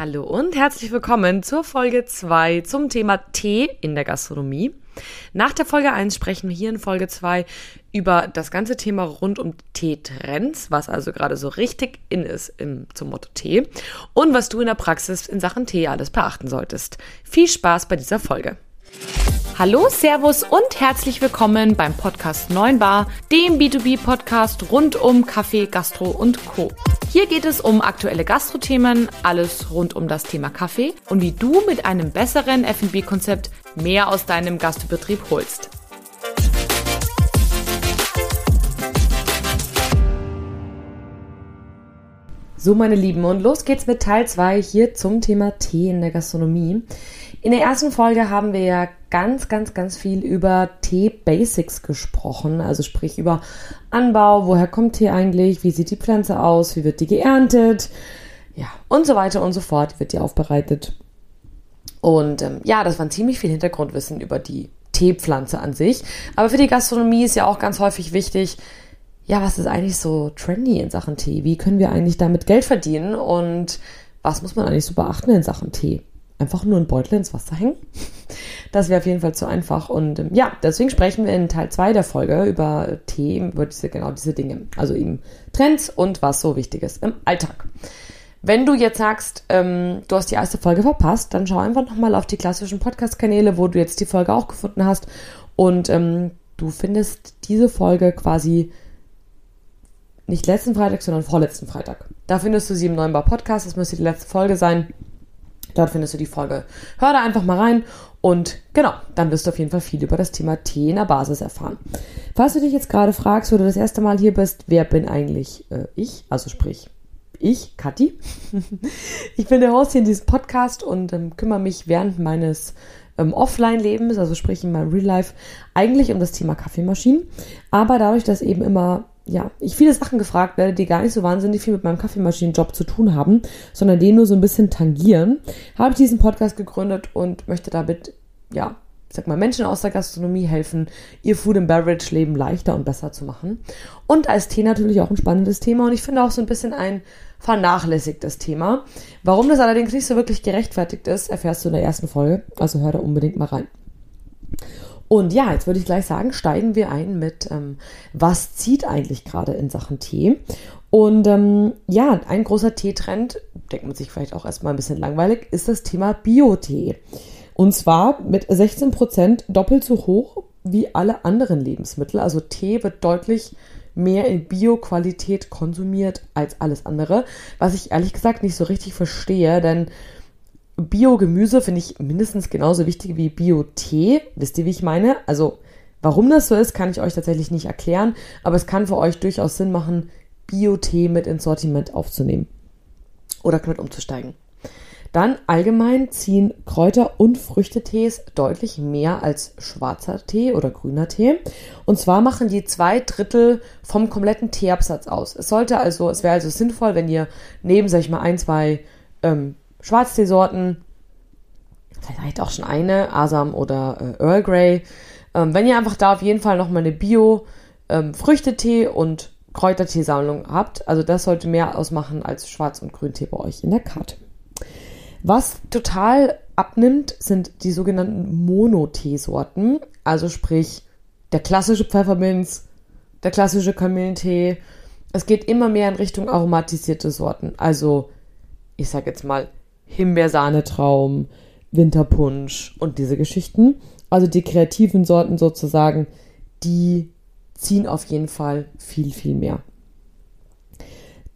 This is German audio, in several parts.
Hallo und herzlich willkommen zur Folge 2 zum Thema Tee in der Gastronomie. Nach der Folge 1 sprechen wir hier in Folge 2 über das ganze Thema rund um Teetrends, was also gerade so richtig in ist im, zum Motto Tee und was du in der Praxis in Sachen Tee alles beachten solltest. Viel Spaß bei dieser Folge. Hallo, Servus und herzlich willkommen beim Podcast 9 Bar, dem B2B-Podcast rund um Kaffee, Gastro und Co. Hier geht es um aktuelle Gastrothemen, alles rund um das Thema Kaffee und wie du mit einem besseren F&B-Konzept mehr aus deinem Gastbetrieb holst. So, meine Lieben, und los geht's mit Teil 2 hier zum Thema Tee in der Gastronomie. In der ersten Folge haben wir ja ganz, ganz, ganz viel über Tee-Basics gesprochen, also sprich über Anbau, woher kommt Tee eigentlich, wie sieht die Pflanze aus, wie wird die geerntet, ja, und so weiter und so fort, wird die aufbereitet. Und ähm, ja, das war ziemlich viel Hintergrundwissen über die Teepflanze an sich. Aber für die Gastronomie ist ja auch ganz häufig wichtig, ja, was ist eigentlich so trendy in Sachen Tee? Wie können wir eigentlich damit Geld verdienen? Und was muss man eigentlich so beachten in Sachen Tee? Einfach nur einen Beutel ins Wasser hängen. Das wäre auf jeden Fall zu einfach. Und ähm, ja, deswegen sprechen wir in Teil 2 der Folge über Themen, über diese, genau diese Dinge. Also eben Trends und was so wichtig ist im Alltag. Wenn du jetzt sagst, ähm, du hast die erste Folge verpasst, dann schau einfach nochmal auf die klassischen Podcast-Kanäle, wo du jetzt die Folge auch gefunden hast. Und ähm, du findest diese Folge quasi nicht letzten Freitag, sondern vorletzten Freitag. Da findest du sie im neuen Bar Podcast. Das müsste die letzte Folge sein. Dort findest du die Folge. Hör da einfach mal rein und genau, dann wirst du auf jeden Fall viel über das Thema Tee in der Basis erfahren. Falls du dich jetzt gerade fragst, du das erste Mal hier bist, wer bin eigentlich äh, ich? Also sprich, ich, Kathi. ich bin der Host hier in diesem Podcast und ähm, kümmere mich während meines ähm, Offline-Lebens, also sprich in meinem Real Life, eigentlich um das Thema Kaffeemaschinen. Aber dadurch, dass eben immer ja, ich viele Sachen gefragt werde, die gar nicht so wahnsinnig viel mit meinem Kaffeemaschinenjob zu tun haben, sondern den nur so ein bisschen tangieren, habe ich diesen Podcast gegründet und möchte damit, ja, sag mal, Menschen aus der Gastronomie helfen, ihr Food and Beverage Leben leichter und besser zu machen. Und als Tee natürlich auch ein spannendes Thema und ich finde auch so ein bisschen ein vernachlässigtes Thema. Warum das allerdings nicht so wirklich gerechtfertigt ist, erfährst du in der ersten Folge, also hör da unbedingt mal rein. Und ja, jetzt würde ich gleich sagen, steigen wir ein mit, ähm, was zieht eigentlich gerade in Sachen Tee? Und ähm, ja, ein großer Teetrend, denkt man sich vielleicht auch erstmal ein bisschen langweilig, ist das Thema Biotee. Und zwar mit 16% doppelt so hoch wie alle anderen Lebensmittel. Also Tee wird deutlich mehr in Bio-Qualität konsumiert als alles andere, was ich ehrlich gesagt nicht so richtig verstehe, denn Bio-Gemüse finde ich mindestens genauso wichtig wie Bio-Tee. Wisst ihr, wie ich meine? Also, warum das so ist, kann ich euch tatsächlich nicht erklären, aber es kann für euch durchaus Sinn machen, Bio-Tee mit ins Sortiment aufzunehmen oder mit umzusteigen. Dann allgemein ziehen Kräuter- und Früchtetees deutlich mehr als schwarzer Tee oder grüner Tee. Und zwar machen die zwei Drittel vom kompletten Teeabsatz aus. Es sollte also, es wäre also sinnvoll, wenn ihr neben, sag ich mal, ein, zwei ähm, Schwarzteesorten, vielleicht auch schon eine, Asam oder äh, Earl Grey. Ähm, wenn ihr einfach da auf jeden Fall nochmal eine Bio-Früchtetee ähm, und Kräuterteesammlung habt, also das sollte mehr ausmachen als Schwarz- und Grüntee bei euch in der Karte. Was total abnimmt, sind die sogenannten Monoteesorten, also sprich der klassische Pfefferminz, der klassische Kamillentee. Es geht immer mehr in Richtung aromatisierte Sorten, also ich sag jetzt mal Himbeersahnetraum, Winterpunsch und diese Geschichten. Also die kreativen Sorten sozusagen, die ziehen auf jeden Fall viel, viel mehr.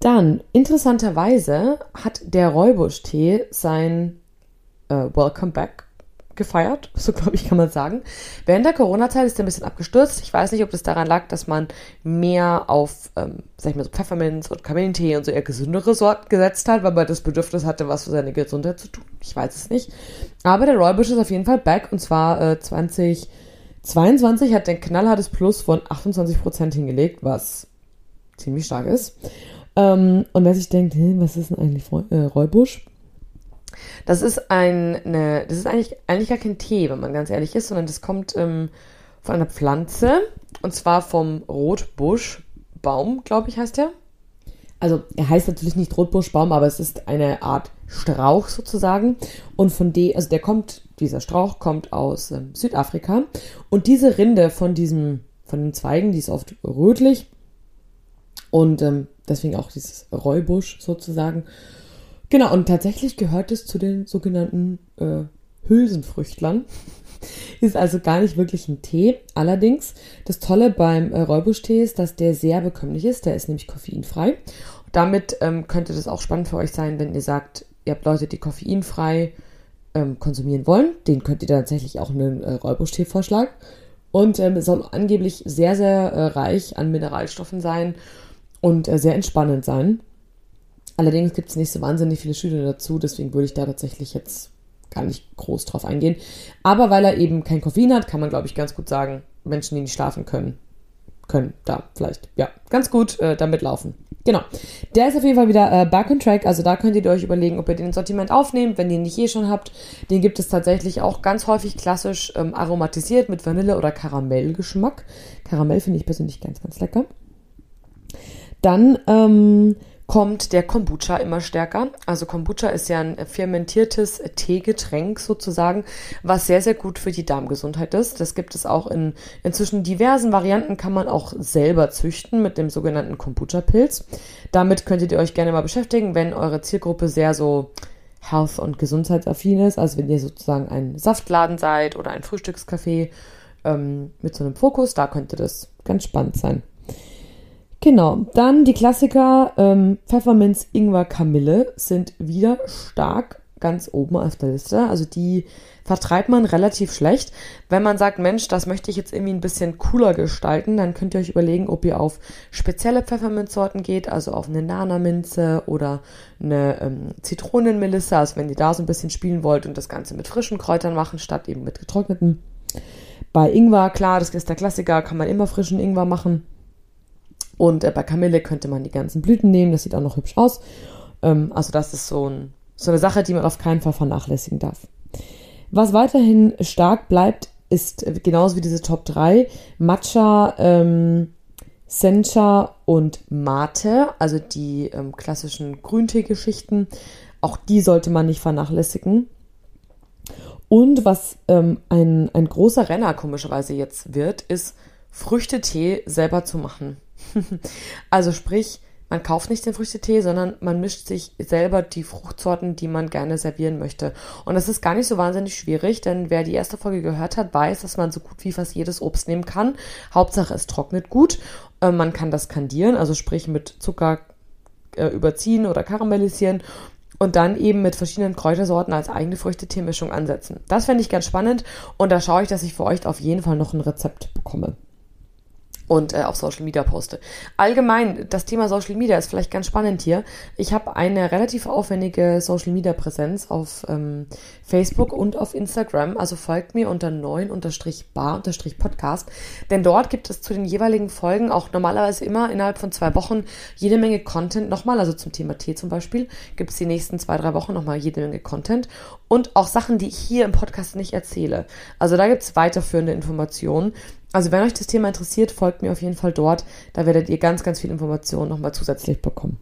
Dann, interessanterweise hat der Räubusch-Tee sein äh, Welcome Back gefeiert, so glaube ich, kann man sagen. Während der Corona-Zeit ist er ein bisschen abgestürzt. Ich weiß nicht, ob das daran lag, dass man mehr auf, ähm, sag ich mal, so Pfefferminz und Kamillentee und so eher gesündere Sorten gesetzt hat, weil man das Bedürfnis hatte, was für seine Gesundheit zu tun. Ich weiß es nicht. Aber der Roybush ist auf jeden Fall back und zwar äh, 2022 hat der knallhartes Plus von 28% hingelegt, was ziemlich stark ist. Ähm, und wer sich denkt, hey, was ist denn eigentlich äh, Räubusch? Das ist ein, eine, das ist eigentlich, eigentlich gar kein Tee, wenn man ganz ehrlich ist, sondern das kommt ähm, von einer Pflanze und zwar vom Rotbuschbaum, glaube ich, heißt der. also er heißt natürlich nicht Rotbuschbaum, aber es ist eine Art Strauch sozusagen. Und von dem, also der kommt, dieser Strauch kommt aus ähm, Südafrika. Und diese Rinde von diesem, von den Zweigen, die ist oft rötlich. Und ähm, deswegen auch dieses Räubusch sozusagen. Genau, und tatsächlich gehört es zu den sogenannten äh, Hülsenfrüchtlern. ist also gar nicht wirklich ein Tee. Allerdings, das Tolle beim äh, Räubuschtee ist, dass der sehr bekömmlich ist. Der ist nämlich koffeinfrei. damit ähm, könnte das auch spannend für euch sein, wenn ihr sagt, ihr habt Leute, die koffeinfrei ähm, konsumieren wollen. Den könnt ihr tatsächlich auch einen äh, Räubuschtee vorschlagen. Und ähm, soll angeblich sehr, sehr äh, reich an Mineralstoffen sein und äh, sehr entspannend sein. Allerdings gibt es nicht so wahnsinnig viele Studien dazu, deswegen würde ich da tatsächlich jetzt gar nicht groß drauf eingehen. Aber weil er eben kein Koffein hat, kann man, glaube ich, ganz gut sagen, Menschen, die nicht schlafen können, können da vielleicht, ja, ganz gut äh, damit laufen. Genau. Der ist auf jeden Fall wieder äh, back on track. Also da könnt ihr euch überlegen, ob ihr den Sortiment aufnehmt, wenn ihr ihn nicht eh schon habt. Den gibt es tatsächlich auch ganz häufig klassisch ähm, aromatisiert mit Vanille- oder Karamellgeschmack. Karamell finde ich persönlich ganz, ganz lecker. Dann ähm, kommt der Kombucha immer stärker. Also Kombucha ist ja ein fermentiertes Teegetränk sozusagen, was sehr, sehr gut für die Darmgesundheit ist. Das gibt es auch in inzwischen diversen Varianten, kann man auch selber züchten mit dem sogenannten Kombucha-Pilz. Damit könntet ihr euch gerne mal beschäftigen, wenn eure Zielgruppe sehr so health- und gesundheitsaffin ist. Also wenn ihr sozusagen ein Saftladen seid oder ein Frühstückscafé ähm, mit so einem Fokus, da könnte das ganz spannend sein. Genau, dann die Klassiker ähm, Pfefferminz, Ingwer, Kamille sind wieder stark ganz oben auf der Liste. Also die vertreibt man relativ schlecht. Wenn man sagt, Mensch, das möchte ich jetzt irgendwie ein bisschen cooler gestalten, dann könnt ihr euch überlegen, ob ihr auf spezielle Pfefferminzsorten geht, also auf eine Nana-Minze oder eine ähm, Zitronenmelisse, also wenn ihr da so ein bisschen spielen wollt und das Ganze mit frischen Kräutern machen, statt eben mit getrockneten. Bei Ingwer, klar, das ist der Klassiker, kann man immer frischen Ingwer machen. Und äh, bei Kamille könnte man die ganzen Blüten nehmen, das sieht auch noch hübsch aus. Ähm, also das ist so, ein, so eine Sache, die man auf keinen Fall vernachlässigen darf. Was weiterhin stark bleibt, ist äh, genauso wie diese Top 3 Matcha, ähm, Sencha und Mate, also die ähm, klassischen Grüntee-Geschichten. Auch die sollte man nicht vernachlässigen. Und was ähm, ein, ein großer Renner komischerweise jetzt wird, ist Früchtetee selber zu machen. also sprich, man kauft nicht den Früchtetee, sondern man mischt sich selber die Fruchtsorten, die man gerne servieren möchte. Und das ist gar nicht so wahnsinnig schwierig, denn wer die erste Folge gehört hat, weiß, dass man so gut wie fast jedes Obst nehmen kann. Hauptsache es trocknet gut. Äh, man kann das kandieren, also sprich mit Zucker äh, überziehen oder karamellisieren und dann eben mit verschiedenen Kräutersorten als eigene Früchteteemischung ansetzen. Das fände ich ganz spannend und da schaue ich, dass ich für euch auf jeden Fall noch ein Rezept bekomme und äh, auf Social Media poste. Allgemein, das Thema Social Media ist vielleicht ganz spannend hier. Ich habe eine relativ aufwendige Social Media Präsenz auf ähm, Facebook und auf Instagram. Also folgt mir unter 9-bar-podcast. Denn dort gibt es zu den jeweiligen Folgen auch normalerweise immer innerhalb von zwei Wochen jede Menge Content nochmal. Also zum Thema Tee zum Beispiel gibt es die nächsten zwei, drei Wochen nochmal jede Menge Content. Und auch Sachen, die ich hier im Podcast nicht erzähle. Also da gibt es weiterführende Informationen also wenn euch das Thema interessiert, folgt mir auf jeden Fall dort. Da werdet ihr ganz, ganz viel Informationen nochmal zusätzlich bekommen.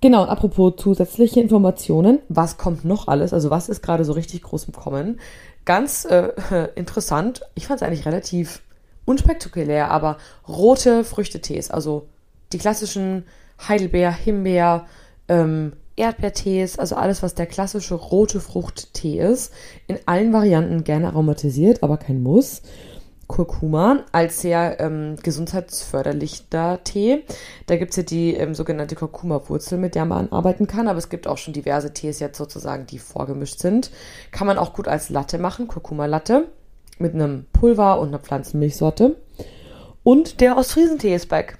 Genau, apropos zusätzliche Informationen, was kommt noch alles? Also was ist gerade so richtig groß im Kommen? Ganz äh, interessant, ich fand es eigentlich relativ unspektakulär, aber rote Früchtetees, also die klassischen Heidelbeer, Himbeer, ähm, Erdbeertees, also alles, was der klassische rote Fruchttee ist, in allen Varianten gerne aromatisiert, aber kein Muss. Kurkuma als sehr ähm, gesundheitsförderlicher Tee. Da gibt es ja die ähm, sogenannte Kurkuma-Wurzel, mit der man arbeiten kann, aber es gibt auch schon diverse Tees jetzt sozusagen, die vorgemischt sind. Kann man auch gut als Latte machen, Kurkuma-Latte, mit einem Pulver und einer Pflanzenmilchsorte. Und der Ostfriesentee ist back.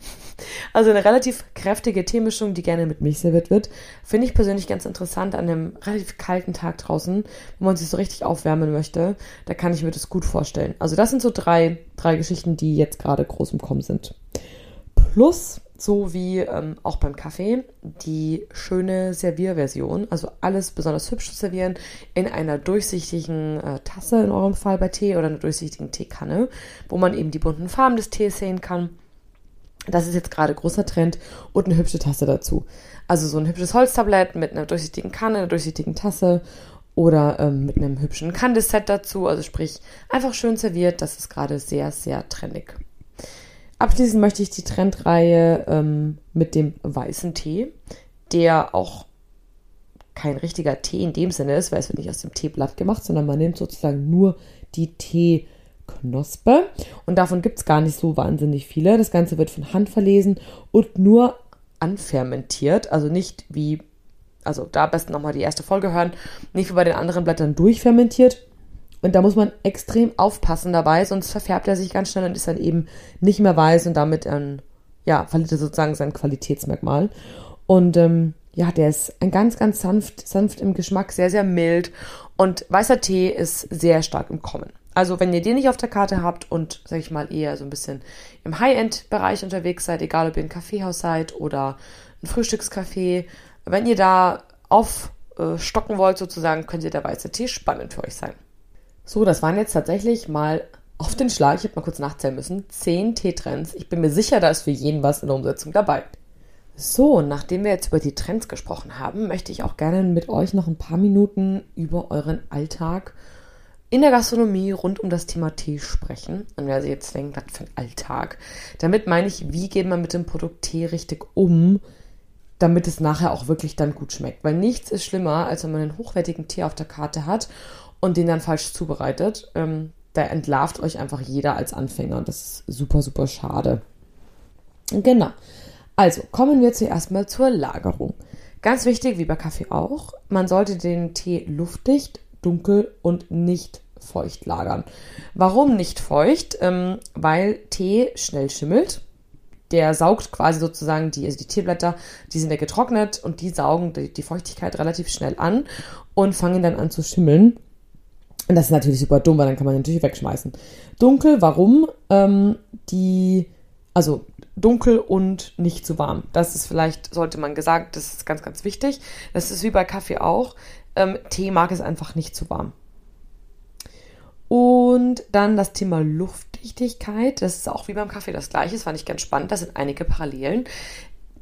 Also eine relativ kräftige Teemischung, die gerne mit Milch serviert wird. Finde ich persönlich ganz interessant an einem relativ kalten Tag draußen, wo man sich so richtig aufwärmen möchte. Da kann ich mir das gut vorstellen. Also das sind so drei, drei Geschichten, die jetzt gerade groß im Kommen sind. Plus, so wie ähm, auch beim Kaffee, die schöne Servierversion. Also alles besonders hübsch zu servieren in einer durchsichtigen äh, Tasse, in eurem Fall bei Tee oder einer durchsichtigen Teekanne, wo man eben die bunten Farben des Tees sehen kann Das ist jetzt gerade großer Trend und eine hübsche Tasse dazu. Also so ein hübsches Holztablett mit einer durchsichtigen Kanne, einer durchsichtigen Tasse oder ähm, mit einem hübschen Candice-Set dazu. Also sprich, einfach schön serviert. Das ist gerade sehr, sehr trendig. Abschließend möchte ich die Trendreihe ähm, mit dem weißen Tee, der auch kein richtiger Tee in dem Sinne ist, weil es wird nicht aus dem Teeblatt gemacht, sondern man nimmt sozusagen nur die Teeknospe. Und davon gibt es gar nicht so wahnsinnig viele. Das Ganze wird von Hand verlesen und nur anfermentiert, also nicht wie also da am besten nochmal die erste Folge hören, nicht wie bei den anderen Blättern durchfermentiert. Und da muss man extrem aufpassen dabei, sonst verfärbt er sich ganz schnell und ist dann eben nicht mehr weiß und damit ähm, ja, verliert er sozusagen sein Qualitätsmerkmal. Und ähm, ja, der ist ein ganz, ganz sanft, sanft im Geschmack, sehr, sehr mild. Und weißer Tee ist sehr stark im Kommen. Also wenn ihr den nicht auf der Karte habt und, sag ich mal, eher so ein bisschen im High-End-Bereich unterwegs seid, egal ob ihr ein Kaffeehaus seid oder ein Frühstückscafé wenn ihr da aufstocken wollt, sozusagen, könnte der weiße Tee spannend für euch sein. So, das waren jetzt tatsächlich mal auf den Schlag, ich habe mal kurz nachzählen müssen, 10 Teetrends. Ich bin mir sicher, da ist für jeden was in der Umsetzung dabei. So, nachdem wir jetzt über die Trends gesprochen haben, möchte ich auch gerne mit euch noch ein paar Minuten über euren Alltag in der Gastronomie rund um das Thema Tee sprechen. Und wer sich jetzt denkt, was für ein Alltag? Damit meine ich, wie geht man mit dem Produkt Tee richtig um? damit es nachher auch wirklich dann gut schmeckt. Weil nichts ist schlimmer, als wenn man einen hochwertigen Tee auf der Karte hat und den dann falsch zubereitet. Ähm, da entlarvt euch einfach jeder als Anfänger und das ist super, super schade. Genau. Also kommen wir zuerst mal zur Lagerung. Ganz wichtig, wie bei Kaffee auch, man sollte den Tee luftdicht, dunkel und nicht feucht lagern. Warum nicht feucht? Ähm, weil Tee schnell schimmelt der saugt quasi sozusagen die, also die Teeblätter, die sind ja getrocknet und die saugen die, die Feuchtigkeit relativ schnell an und fangen dann an zu schimmeln. Und das ist natürlich super dumm, weil dann kann man natürlich wegschmeißen. Dunkel, warum? Ähm, die, also dunkel und nicht zu warm. Das ist vielleicht, sollte man gesagt, das ist ganz, ganz wichtig. Das ist wie bei Kaffee auch. Ähm, Tee mag es einfach nicht zu warm. Und dann das Thema Luftdichtigkeit. Das ist auch wie beim Kaffee das gleiche. Das fand ich ganz spannend. Da sind einige Parallelen.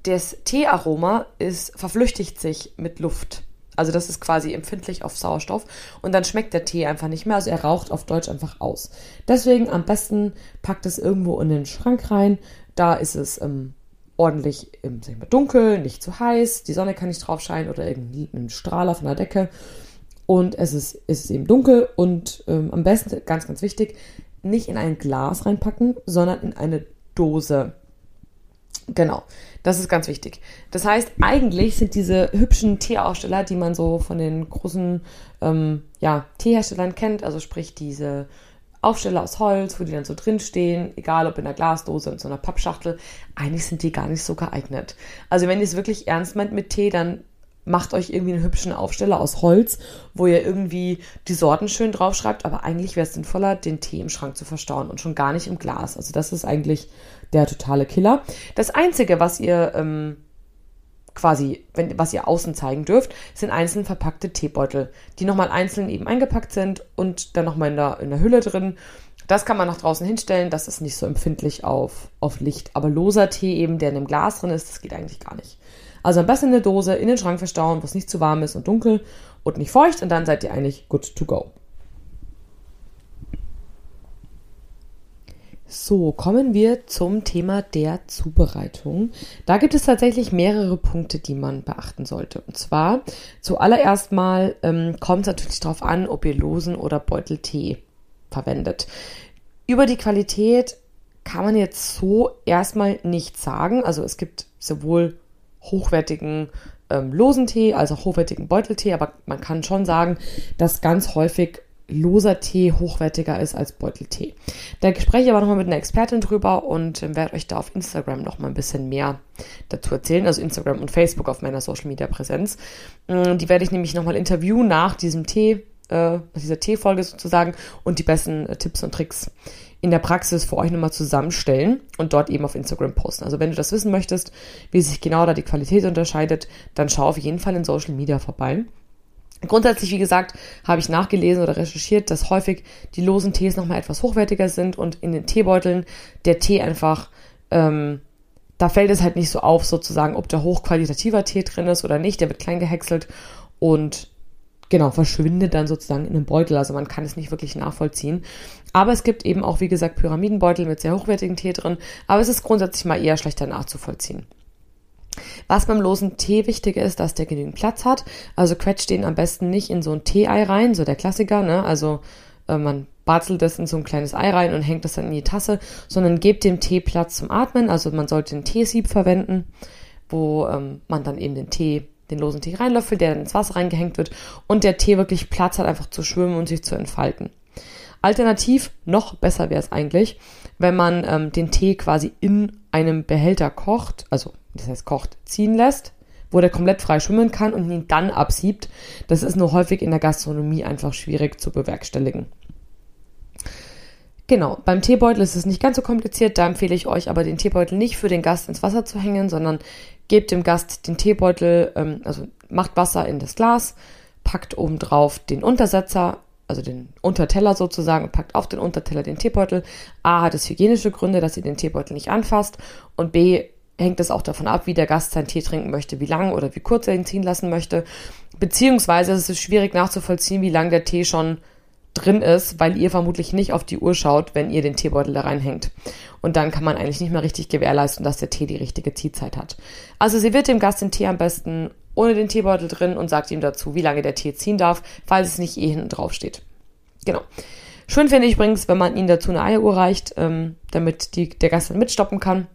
Das Teearoma ist, verflüchtigt sich mit Luft. Also das ist quasi empfindlich auf Sauerstoff und dann schmeckt der Tee einfach nicht mehr. Also er raucht auf Deutsch einfach aus. Deswegen am besten packt es irgendwo in den Schrank rein. Da ist es ähm, ordentlich im, sag mal, dunkel, nicht zu heiß. Die Sonne kann nicht drauf scheinen oder irgendein Strahler von der Decke und es ist, ist eben dunkel und ähm, am besten, ganz, ganz wichtig, nicht in ein Glas reinpacken, sondern in eine Dose. Genau, das ist ganz wichtig. Das heißt, eigentlich sind diese hübschen Teeaussteller, die man so von den großen ähm, ja, Teeherstellern kennt, also sprich diese Aufsteller aus Holz, wo die dann so drinstehen, egal ob in einer Glasdose, in so einer Pappschachtel, eigentlich sind die gar nicht so geeignet. Also wenn ihr es wirklich ernst meint mit Tee, dann macht euch irgendwie einen hübschen Aufsteller aus Holz, wo ihr irgendwie die Sorten schön draufschreibt, aber eigentlich wäre es sinnvoller, den Tee im Schrank zu verstauen und schon gar nicht im Glas. Also das ist eigentlich der totale Killer. Das Einzige, was ihr ähm, quasi, wenn, was ihr außen zeigen dürft, sind einzeln verpackte Teebeutel, die nochmal einzeln eben eingepackt sind und dann nochmal in der, in der Hülle drin. Das kann man nach draußen hinstellen, das ist nicht so empfindlich auf, auf Licht. Aber loser Tee eben, der in einem Glas drin ist, das geht eigentlich gar nicht. Also am besten in der Dose in den Schrank verstauen, wo es nicht zu warm ist und dunkel und nicht feucht und dann seid ihr eigentlich good to go. So, kommen wir zum Thema der Zubereitung. Da gibt es tatsächlich mehrere Punkte, die man beachten sollte. Und zwar zuallererst mal ähm, kommt es natürlich darauf an, ob ihr losen oder Beuteltee verwendet. Über die Qualität kann man jetzt so erstmal nichts sagen. Also es gibt sowohl hochwertigen ähm, losen Tee auch hochwertigen Beuteltee, aber man kann schon sagen, dass ganz häufig loser Tee hochwertiger ist als Beuteltee. Da spreche ich aber nochmal mit einer Expertin drüber und äh, werde euch da auf Instagram nochmal ein bisschen mehr dazu erzählen, also Instagram und Facebook auf meiner Social Media Präsenz. Ähm, die werde ich nämlich nochmal interviewen nach diesem Tee, äh, dieser Teefolge sozusagen und die besten äh, Tipps und Tricks in der Praxis für euch nochmal zusammenstellen und dort eben auf Instagram posten. Also wenn du das wissen möchtest, wie sich genau da die Qualität unterscheidet, dann schau auf jeden Fall in Social Media vorbei. Grundsätzlich, wie gesagt, habe ich nachgelesen oder recherchiert, dass häufig die losen Tees nochmal etwas hochwertiger sind und in den Teebeuteln der Tee einfach ähm, da fällt es halt nicht so auf, sozusagen, ob da hochqualitativer Tee drin ist oder nicht. Der wird klein gehäckselt und genau, verschwindet dann sozusagen in einem Beutel. Also man kann es nicht wirklich nachvollziehen. Aber es gibt eben auch, wie gesagt, Pyramidenbeutel mit sehr hochwertigen Tee drin. Aber es ist grundsätzlich mal eher schlechter nachzuvollziehen. Was beim losen Tee wichtig ist, dass der genügend Platz hat. Also quetscht den am besten nicht in so ein Tee-Ei rein, so der Klassiker, ne? Also äh, man barzelt das in so ein kleines Ei rein und hängt das dann in die Tasse, sondern gebt dem Tee Platz zum Atmen. Also man sollte ein Teesieb verwenden, wo ähm, man dann eben den Tee den losen Tee reinlöffelt, der dann ins Wasser reingehängt wird und der Tee wirklich Platz hat, einfach zu schwimmen und sich zu entfalten. Alternativ, noch besser wäre es eigentlich, wenn man ähm, den Tee quasi in einem Behälter kocht, also das heißt kocht, ziehen lässt, wo der komplett frei schwimmen kann und ihn dann absiebt. Das ist nur häufig in der Gastronomie einfach schwierig zu bewerkstelligen. Genau, beim Teebeutel ist es nicht ganz so kompliziert, da empfehle ich euch aber den Teebeutel nicht für den Gast ins Wasser zu hängen, sondern gebt dem Gast den Teebeutel, ähm, also macht Wasser in das Glas, packt obendrauf den Untersetzer, also den Unterteller sozusagen, und packt auf den Unterteller den Teebeutel. A hat es hygienische Gründe, dass ihr den Teebeutel nicht anfasst und B hängt es auch davon ab, wie der Gast seinen Tee trinken möchte, wie lang oder wie kurz er ihn ziehen lassen möchte. Beziehungsweise ist es schwierig nachzuvollziehen, wie lang der Tee schon drin ist, weil ihr vermutlich nicht auf die Uhr schaut, wenn ihr den Teebeutel da reinhängt. Und dann kann man eigentlich nicht mehr richtig gewährleisten, dass der Tee die richtige Ziehzeit hat. Also sie wird dem Gast den Tee am besten ohne den Teebeutel drin und sagt ihm dazu, wie lange der Tee ziehen darf, falls es nicht eh hinten drauf steht. Genau. Schön finde ich übrigens, wenn man ihnen dazu eine Eieruhr reicht, ähm, damit die, der Gast dann mitstoppen kann.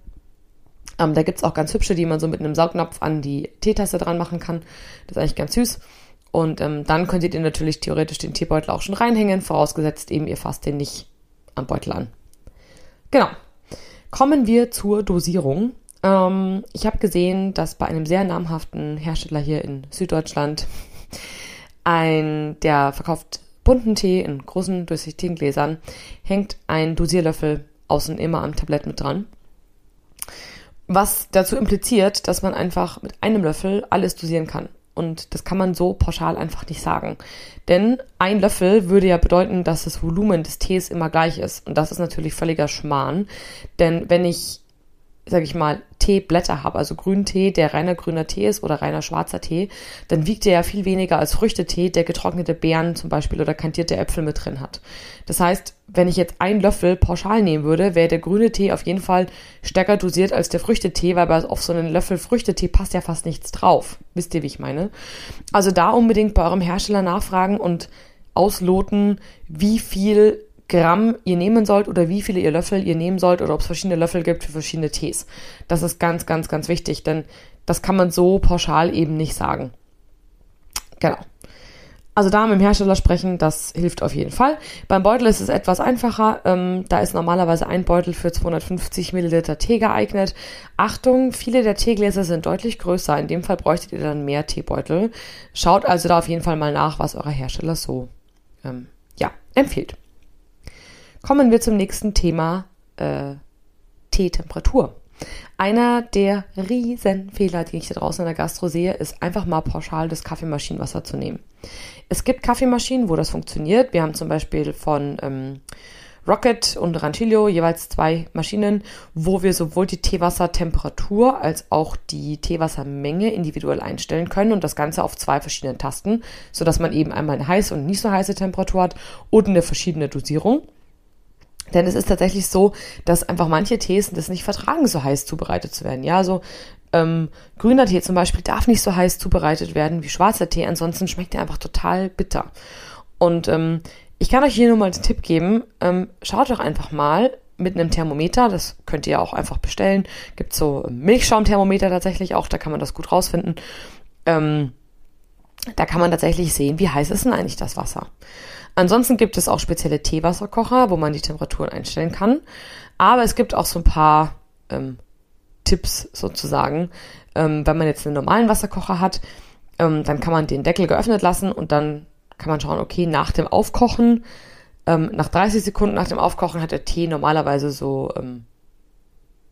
Ähm, da gibt's auch ganz hübsche, die man so mit einem Saugnapf an die Teetasse dran machen kann. Das ist eigentlich ganz süß. Und ähm, dann könntet ihr natürlich theoretisch den Teebeutel auch schon reinhängen, vorausgesetzt eben, ihr fasst den nicht am Beutel an. Genau. Kommen wir zur Dosierung. Ähm, ich habe gesehen, dass bei einem sehr namhaften Hersteller hier in Süddeutschland ein, der verkauft bunten Tee in großen durchsichtigen Gläsern, hängt ein Dosierlöffel außen immer am Tablett mit dran. Was dazu impliziert, dass man einfach mit einem Löffel alles dosieren kann. Und das kann man so pauschal einfach nicht sagen. Denn ein Löffel würde ja bedeuten, dass das Volumen des Tees immer gleich ist. Und das ist natürlich völliger Schmarrn. Denn wenn ich sage ich mal, Teeblätter habe, also Grüntee, der reiner grüner Tee ist oder reiner schwarzer Tee, dann wiegt der ja viel weniger als Früchtetee, der getrocknete Beeren zum Beispiel oder kantierte Äpfel mit drin hat. Das heißt, wenn ich jetzt einen Löffel pauschal nehmen würde, wäre der grüne Tee auf jeden Fall stärker dosiert als der Früchtetee, weil auf so einen Löffel Früchtetee passt ja fast nichts drauf. Wisst ihr, wie ich meine? Also da unbedingt bei eurem Hersteller nachfragen und ausloten, wie viel Gramm ihr nehmen sollt oder wie viele ihr Löffel ihr nehmen sollt oder ob es verschiedene Löffel gibt für verschiedene Tees. Das ist ganz, ganz, ganz wichtig, denn das kann man so pauschal eben nicht sagen. Genau. Also da mit dem Hersteller sprechen, das hilft auf jeden Fall. Beim Beutel ist es etwas einfacher. Ähm, da ist normalerweise ein Beutel für 250 Milliliter Tee geeignet. Achtung, viele der Teegläser sind deutlich größer. In dem Fall bräuchtet ihr dann mehr Teebeutel. Schaut also da auf jeden Fall mal nach, was euer Hersteller so ähm, ja, empfiehlt. Kommen wir zum nächsten Thema, äh, Teetemperatur. Einer der riesen Fehler, die ich da draußen in der Gastro sehe, ist einfach mal pauschal das Kaffeemaschinenwasser zu nehmen. Es gibt Kaffeemaschinen, wo das funktioniert. Wir haben zum Beispiel von ähm, Rocket und Rantillo jeweils zwei Maschinen, wo wir sowohl die Teewassertemperatur als auch die Teewassermenge individuell einstellen können und das Ganze auf zwei verschiedenen Tasten, sodass man eben einmal eine heiße und nicht so heiße Temperatur hat und eine verschiedene Dosierung. Denn es ist tatsächlich so, dass einfach manche Tees das nicht vertragen, so heiß zubereitet zu werden. Ja, so ähm, grüner Tee zum Beispiel darf nicht so heiß zubereitet werden wie schwarzer Tee, ansonsten schmeckt er einfach total bitter. Und ähm, ich kann euch hier nur mal den Tipp geben, ähm, schaut doch einfach mal mit einem Thermometer, das könnt ihr auch einfach bestellen. Gibt so Milchschaumthermometer tatsächlich auch, da kann man das gut rausfinden. Ähm, da kann man tatsächlich sehen, wie heiß ist denn eigentlich das Wasser. Ansonsten gibt es auch spezielle Teewasserkocher, wo man die Temperaturen einstellen kann. Aber es gibt auch so ein paar ähm, Tipps sozusagen. Ähm, wenn man jetzt einen normalen Wasserkocher hat, ähm, dann kann man den Deckel geöffnet lassen und dann kann man schauen, okay, nach dem Aufkochen, ähm, nach 30 Sekunden nach dem Aufkochen hat der Tee normalerweise so ähm,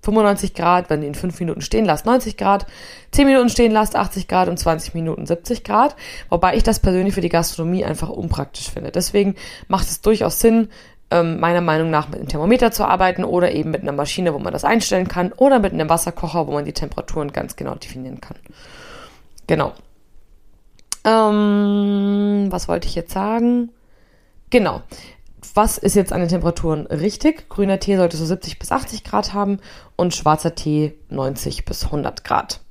95 Grad, wenn ihr ihn 5 Minuten stehen lasst, 90 Grad, 10 Minuten stehen lasst, 80 Grad und 20 Minuten 70 Grad. Wobei ich das persönlich für die Gastronomie einfach unpraktisch finde. Deswegen macht es durchaus Sinn, ähm, meiner Meinung nach mit einem Thermometer zu arbeiten oder eben mit einer Maschine, wo man das einstellen kann oder mit einem Wasserkocher, wo man die Temperaturen ganz genau definieren kann. Genau. Ähm, was wollte ich jetzt sagen? Genau. Was ist jetzt an den Temperaturen richtig? Grüner Tee sollte so 70 bis 80 Grad haben und schwarzer Tee 90 bis 100 Grad.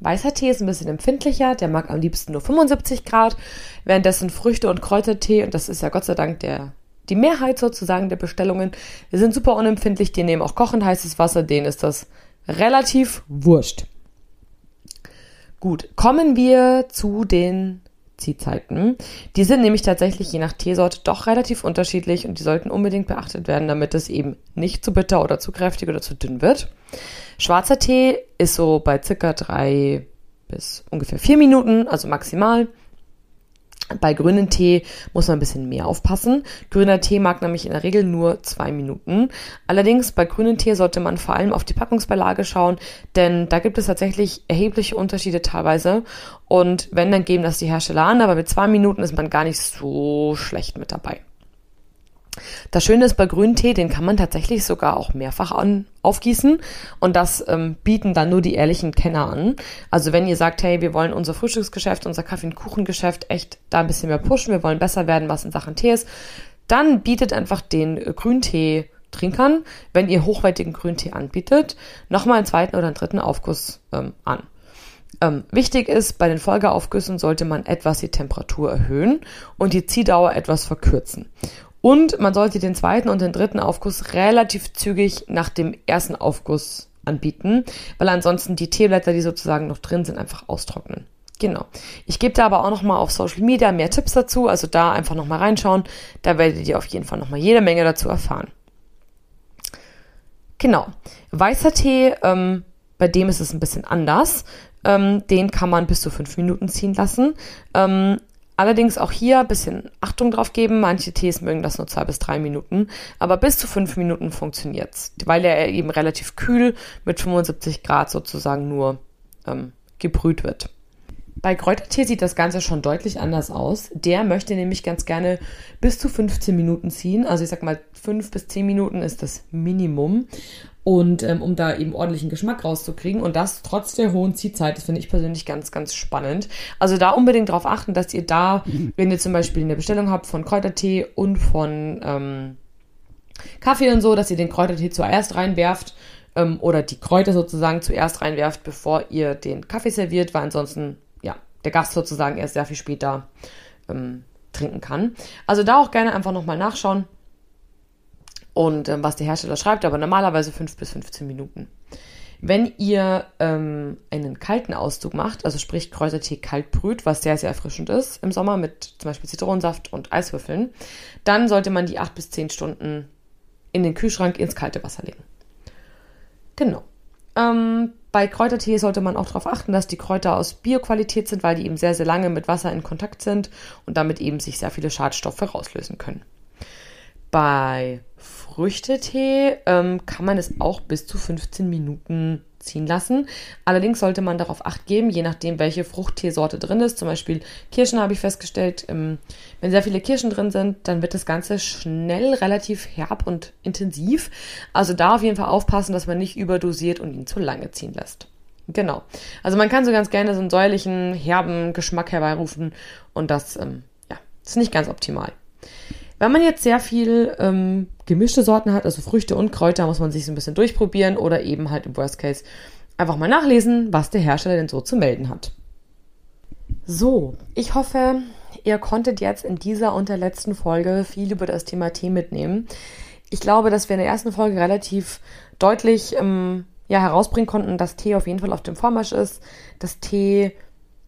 Weißer Tee ist ein bisschen empfindlicher, der mag am liebsten nur 75 Grad, währenddessen Früchte- und Kräutertee, und das ist ja Gott sei Dank der, die Mehrheit sozusagen der Bestellungen, sind super unempfindlich, die nehmen auch kochend heißes Wasser, denen ist das relativ wurscht. Gut, kommen wir zu den Ziehzeiten. Die sind nämlich tatsächlich je nach Teesorte doch relativ unterschiedlich und die sollten unbedingt beachtet werden, damit es eben nicht zu bitter oder zu kräftig oder zu dünn wird. Schwarzer Tee ist so bei circa drei bis ungefähr vier Minuten, also maximal. Bei grünen Tee muss man ein bisschen mehr aufpassen. Grüner Tee mag nämlich in der Regel nur zwei Minuten. Allerdings bei grünen Tee sollte man vor allem auf die Packungsbeilage schauen, denn da gibt es tatsächlich erhebliche Unterschiede teilweise. Und wenn, dann geben das die Hersteller an, aber mit zwei Minuten ist man gar nicht so schlecht mit dabei. Das Schöne ist bei Grüntee, den kann man tatsächlich sogar auch mehrfach an, aufgießen und das ähm, bieten dann nur die ehrlichen Kenner an. Also wenn ihr sagt, hey, wir wollen unser Frühstücksgeschäft, unser Kaffee- und Kuchengeschäft echt da ein bisschen mehr pushen, wir wollen besser werden, was in Sachen Tee ist, dann bietet einfach den äh, Grüntee Trinkern, wenn ihr hochwertigen Grüntee anbietet, nochmal einen zweiten oder einen dritten Aufguss ähm, an. Ähm, wichtig ist, bei den Folgeaufgüssen sollte man etwas die Temperatur erhöhen und die Ziehdauer etwas verkürzen. Und man sollte den zweiten und den dritten Aufguss relativ zügig nach dem ersten Aufguss anbieten, weil ansonsten die Teeblätter, die sozusagen noch drin sind, einfach austrocknen. Genau. Ich gebe da aber auch noch mal auf Social Media mehr Tipps dazu, also da einfach noch mal reinschauen. Da werdet ihr auf jeden Fall noch mal jede Menge dazu erfahren. Genau. Weißer Tee, ähm, bei dem ist es ein bisschen anders. Ähm, den kann man bis zu fünf Minuten ziehen lassen. Ähm, Allerdings auch hier ein bisschen Achtung drauf geben. Manche Tees mögen das nur zwei bis drei Minuten, aber bis zu fünf Minuten funktioniert's, weil er eben relativ kühl mit 75 Grad sozusagen nur ähm, gebrüht wird. Bei Kräutertee sieht das Ganze schon deutlich anders aus. Der möchte nämlich ganz gerne bis zu 15 Minuten ziehen. Also ich sag mal, fünf bis zehn Minuten ist das Minimum. Und ähm, um da eben ordentlichen Geschmack rauszukriegen und das trotz der hohen Ziehzeit, das finde ich persönlich ganz, ganz spannend. Also da unbedingt darauf achten, dass ihr da, wenn ihr zum Beispiel eine Bestellung habt von Kräutertee und von ähm, Kaffee und so, dass ihr den Kräutertee zuerst reinwerft ähm, oder die Kräuter sozusagen zuerst reinwerft, bevor ihr den Kaffee serviert, weil ansonsten, der Gast sozusagen erst sehr viel später ähm, trinken kann. Also da auch gerne einfach nochmal nachschauen und ähm, was der Hersteller schreibt, aber normalerweise 5 bis 15 Minuten. Wenn ihr ähm, einen kalten Auszug macht, also sprich Kräutertee kalt brüht, was sehr, sehr erfrischend ist im Sommer mit zum Beispiel Zitronensaft und Eiswürfeln, dann sollte man die 8 bis 10 Stunden in den Kühlschrank ins kalte Wasser legen. Genau. Ähm, bei Kräutertee sollte man auch darauf achten, dass die Kräuter aus Bioqualität sind, weil die eben sehr, sehr lange mit Wasser in Kontakt sind und damit eben sich sehr viele Schadstoffe rauslösen können. Bei Früchtetee ähm, kann man es auch bis zu 15 Minuten ziehen lassen. Allerdings sollte man darauf acht geben, je nachdem, welche Fruchtteesorte drin ist. Zum Beispiel Kirschen habe ich festgestellt. Ähm, wenn sehr viele Kirschen drin sind, dann wird das Ganze schnell relativ herb und intensiv. Also da auf jeden Fall aufpassen, dass man nicht überdosiert und ihn zu lange ziehen lässt. Genau. Also man kann so ganz gerne so einen säuerlichen, herben Geschmack herbeirufen und das ähm, ja, ist nicht ganz optimal. Wenn man jetzt sehr viel ähm, gemischte Sorten hat, also Früchte und Kräuter, muss man sich so ein bisschen durchprobieren oder eben halt im Worst Case einfach mal nachlesen, was der Hersteller denn so zu melden hat. So, ich hoffe, ihr konntet jetzt in dieser und der letzten Folge viel über das Thema Tee mitnehmen. Ich glaube, dass wir in der ersten Folge relativ deutlich ähm, ja, herausbringen konnten, dass Tee auf jeden Fall auf dem Vormarsch ist, dass Tee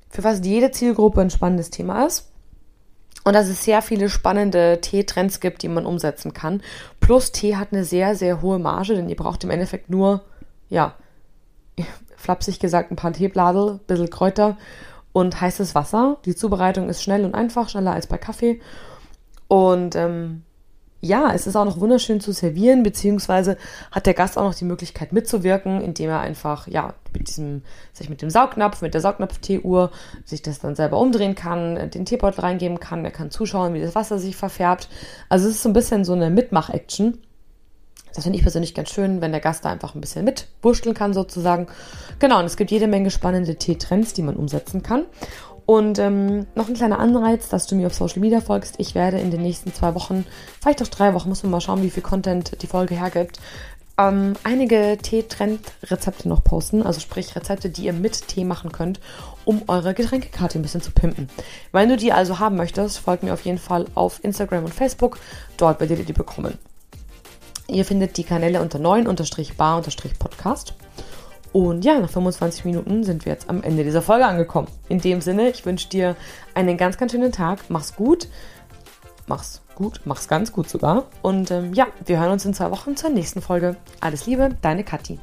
für fast jede Zielgruppe ein spannendes Thema ist und dass es sehr viele spannende Tee-Trends gibt, die man umsetzen kann. Plus Tee hat eine sehr, sehr hohe Marge, denn ihr braucht im Endeffekt nur, ja, flapsig gesagt, ein paar Teebladel, ein bisschen Kräuter und heißes Wasser. Die Zubereitung ist schnell und einfach, schneller als bei Kaffee. Und ähm, ja, es ist auch noch wunderschön zu servieren, beziehungsweise hat der Gast auch noch die Möglichkeit mitzuwirken, indem er einfach, ja, mit diesem, sich mit dem Saugnapf, mit der Saugnapf-Teeuhr, sich das dann selber umdrehen kann, den Teebeutel reingeben kann, er kann zuschauen, wie das Wasser sich verfärbt. Also es ist so ein bisschen so eine Mitmach-Action. Das finde ich persönlich ganz schön, wenn der Gast da einfach ein bisschen mitwurschteln kann sozusagen. Genau, und es gibt jede Menge spannende Tee-Trends, die man umsetzen kann. Und ähm, noch ein kleiner Anreiz, dass du mir auf Social Media folgst. Ich werde in den nächsten zwei Wochen, vielleicht auch drei Wochen, muss man mal schauen, wie viel Content die Folge hergibt, ähm, einige Tee-Trend-Rezepte noch posten. Also sprich Rezepte, die ihr mit Tee machen könnt, um eure Getränkekarte ein bisschen zu pimpen. Wenn du die also haben möchtest, folgt mir auf jeden Fall auf Instagram und Facebook. Dort werdet ihr die bekommen. Ihr findet die Kanäle unter 9-bar-podcast. Und ja, nach 25 Minuten sind wir jetzt am Ende dieser Folge angekommen. In dem Sinne, ich wünsche dir einen ganz, ganz schönen Tag. Mach's gut. Mach's gut. Mach's ganz gut sogar. Und ähm, ja, wir hören uns in zwei Wochen zur nächsten Folge. Alles Liebe, deine Kathi.